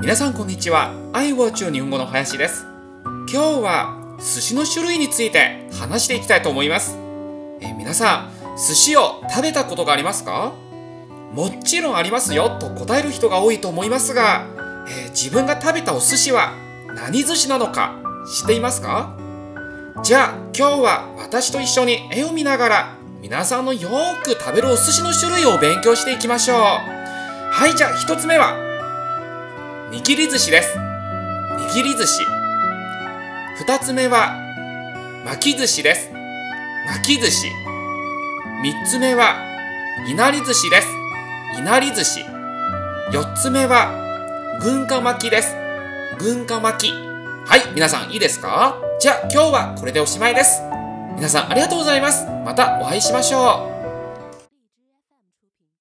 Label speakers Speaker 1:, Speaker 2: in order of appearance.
Speaker 1: 皆さんこんにちは。iWatch 日本語の林です。今日は寿司の種類について話していきたいと思います。え皆さん寿司を食べたことがありますか？もちろんありますよと答える人が多いと思いますが、えー自分が食べたお寿司は何寿司なのか知っていますか？じゃあ今日は私と一緒に絵を見ながら皆さんのよく食べるお寿司の種類を勉強していきましょう。はいじゃあ一つ目は握り寿司です。握り寿司。二つ目は巻き寿司です。巻き寿司。三つ目はいなり寿司です。いなり寿司。四つ目は軍艦巻きです。軍艦巻き。はい皆さんいいですか？じゃあ今日はこれでおしまいです。皆さんありがとうございます。またお会いしましょう。